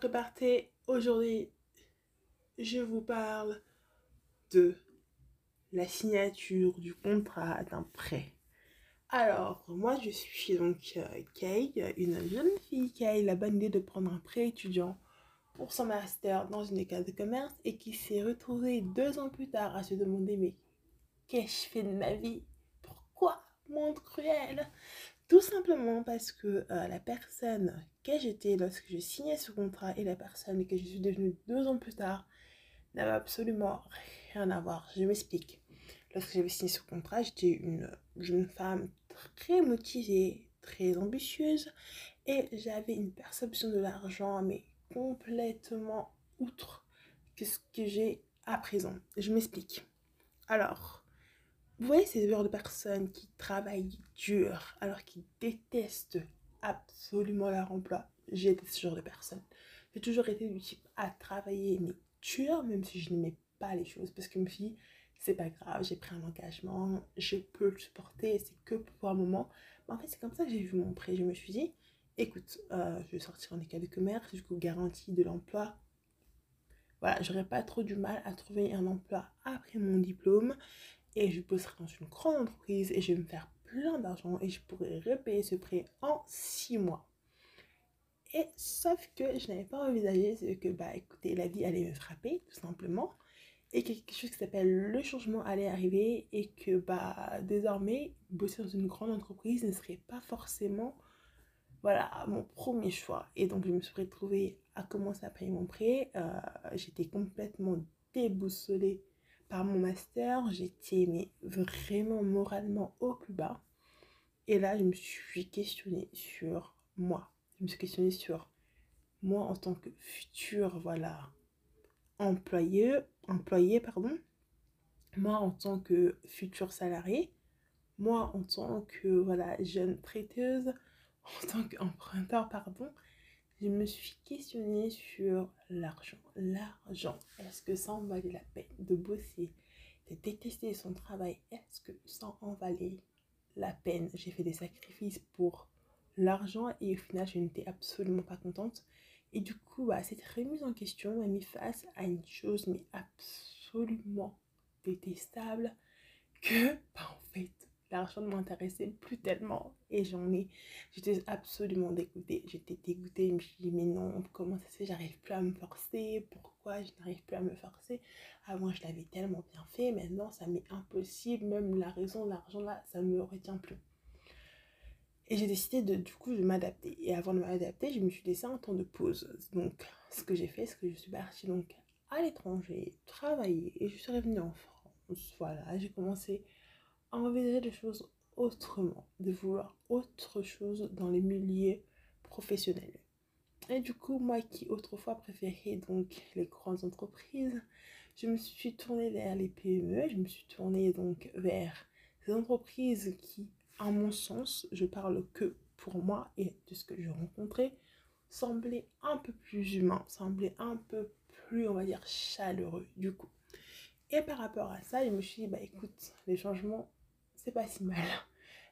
préparé aujourd'hui, je vous parle de la signature du contrat d'un prêt. Alors, moi je suis donc euh, Kay, une jeune fille qui a eu la bonne idée de prendre un prêt étudiant pour son master dans une école de commerce et qui s'est retrouvée deux ans plus tard à se demander mais qu'est-ce que je fais de ma vie? Pourquoi? Monde cruel! Tout simplement parce que euh, la personne que j'étais lorsque je signais ce contrat et la personne que je suis devenue deux ans plus tard n'avait absolument rien à voir. Je m'explique. Lorsque j'avais signé ce contrat, j'étais une jeune femme très motivée, très ambitieuse et j'avais une perception de l'argent mais complètement outre que ce que j'ai à présent. Je m'explique. Alors, vous voyez ces genres de personnes qui travaillent dur alors qu'ils détestent absolument leur emploi. J'étais ce genre de personne. J'ai toujours été du type à travailler mais dur même si je n'aimais pas les choses parce que je me suis dit c'est pas grave, j'ai pris un engagement, je peux le supporter, c'est que pour un moment. Mais en fait, c'est comme ça que j'ai vu mon prêt. Je me suis dit, écoute, euh, je vais sortir en école de commerce, du coup, garantie de l'emploi. Voilà, j'aurais pas trop du mal à trouver un emploi après mon diplôme et je bosserai dans une grande entreprise et je vais me faire d'argent et je pourrais repayer ce prêt en six mois. Et sauf que je n'avais pas envisagé ce que, bah écoutez, la vie allait me frapper, tout simplement et quelque chose qui s'appelle le changement allait arriver et que bah désormais bosser dans une grande entreprise ne serait pas forcément voilà mon premier choix et donc je me suis retrouvée à commencer à payer mon prêt euh, j'étais complètement déboussolée par mon master j'étais vraiment moralement au plus bas. Et là je me suis questionnée sur moi. Je me suis questionnée sur moi en tant que futur voilà employé, employé pardon, moi en tant que futur salarié, moi en tant que voilà, jeune prêteuse, en tant qu'emprunteur, pardon, je me suis questionnée sur l'argent. L'argent, est-ce que ça en valait la peine de bosser, de détester son travail? Est-ce que ça en valait la peine? J'ai fait des sacrifices pour l'argent et au final, je n'étais absolument pas contente. Et du coup, bah, cette remise en question m'a mis face à une chose mais absolument détestable que, l'argent ne m'intéressait plus tellement. Et j'en ai, j'étais absolument dégoûtée. J'étais dégoûtée, je me suis dit, mais non, comment ça se fait, j'arrive plus à me forcer, pourquoi je n'arrive plus à me forcer? Avant, je l'avais tellement bien fait, maintenant, ça m'est impossible, même la raison l'argent, là, ça me retient plus. Et j'ai décidé de, du coup, de m'adapter. Et avant de m'adapter, je me suis laissé un temps de pause. Donc, ce que j'ai fait, c'est que je suis partie donc à l'étranger, travailler, et je suis revenue en France. Voilà, j'ai commencé envisager les choses autrement, de vouloir autre chose dans les milieux professionnels. Et du coup, moi qui autrefois préférais donc les grandes entreprises, je me suis tournée vers les PME, je me suis tournée donc vers les entreprises qui à mon sens, je parle que pour moi et de ce que j'ai rencontré, semblait un peu plus humain, semblait un peu plus, on va dire, chaleureux du coup. Et par rapport à ça, je me suis dit, bah écoute, les changements, c'est pas si mal.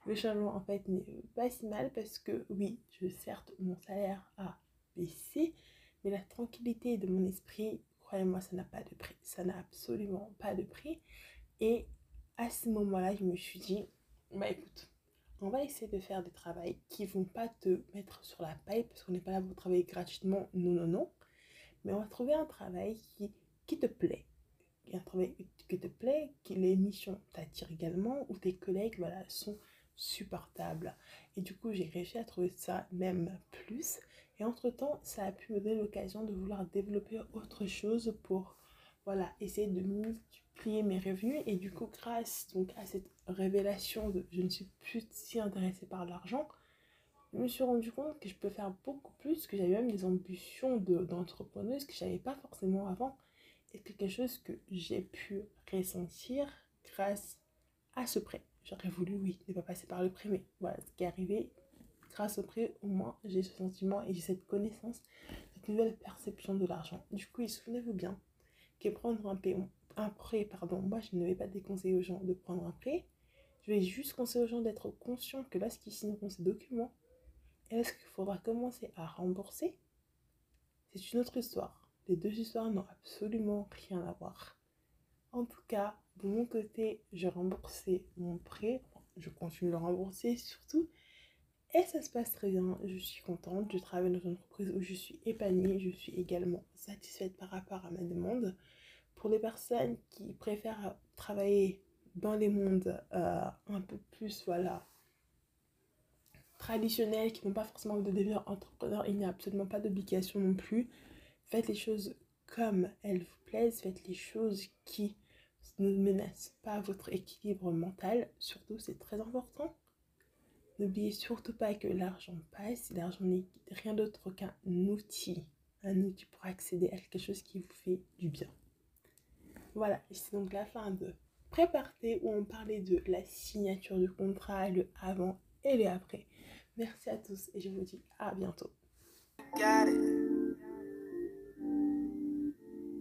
Le changement, en fait, n'est pas si mal parce que, oui, certes, mon salaire a baissé, mais la tranquillité de mon esprit, croyez-moi, ça n'a pas de prix. Ça n'a absolument pas de prix. Et à ce moment-là, je me suis dit, bah écoute, on va essayer de faire des travaux qui vont pas te mettre sur la paille parce qu'on n'est pas là pour travailler gratuitement, non, non, non. Mais on va trouver un travail qui, qui te plaît. Un travail qui te plaît, que les missions t'attirent également, où tes collègues voilà, sont supportables. Et du coup, j'ai réussi à trouver ça même plus. Et entre-temps, ça a pu me donner l'occasion de vouloir développer autre chose pour voilà, essayer de multiplier mes revenus. Et du coup, grâce donc, à cette révélation de je ne suis plus si intéressée par l'argent, je me suis rendu compte que je peux faire beaucoup plus, que j'avais même des ambitions d'entrepreneuse que je n'avais pas forcément avant. Et quelque chose que j'ai pu ressentir grâce à ce prêt. J'aurais voulu, oui, ne pas passer par le prêt, mais voilà, ce qui est arrivé, grâce au prêt, au moins, j'ai ce sentiment et j'ai cette connaissance, cette nouvelle perception de l'argent. Du coup, souvenez-vous bien, que prendre un, un prêt, pardon, moi je ne vais pas déconseiller aux gens de prendre un prêt, je vais juste conseiller aux gens d'être conscients que lorsqu'ils signeront ces documents, est-ce qu'il faudra commencer à rembourser c'est une autre histoire. Les deux histoires n'ont absolument rien à voir. En tout cas, de mon côté, j'ai remboursé mon prêt. Je continue de le rembourser surtout. Et ça se passe très bien. Je suis contente. Je travaille dans une entreprise où je suis épanouie. Je suis également satisfaite par rapport à ma demande. Pour les personnes qui préfèrent travailler dans les mondes euh, un peu plus, voilà, traditionnels, qui n'ont pas forcément de devenir entrepreneur, il n'y a absolument pas d'obligation non plus. Faites les choses comme elles vous plaisent. Faites les choses qui ne menacent pas votre équilibre mental. Surtout, c'est très important. N'oubliez surtout pas que l'argent passe. L'argent n'est rien d'autre qu'un outil. Un outil pour accéder à quelque chose qui vous fait du bien. Voilà, c'est donc la fin de Préparté où on parlait de la signature du contrat, le avant et le après. Merci à tous et je vous dis à bientôt.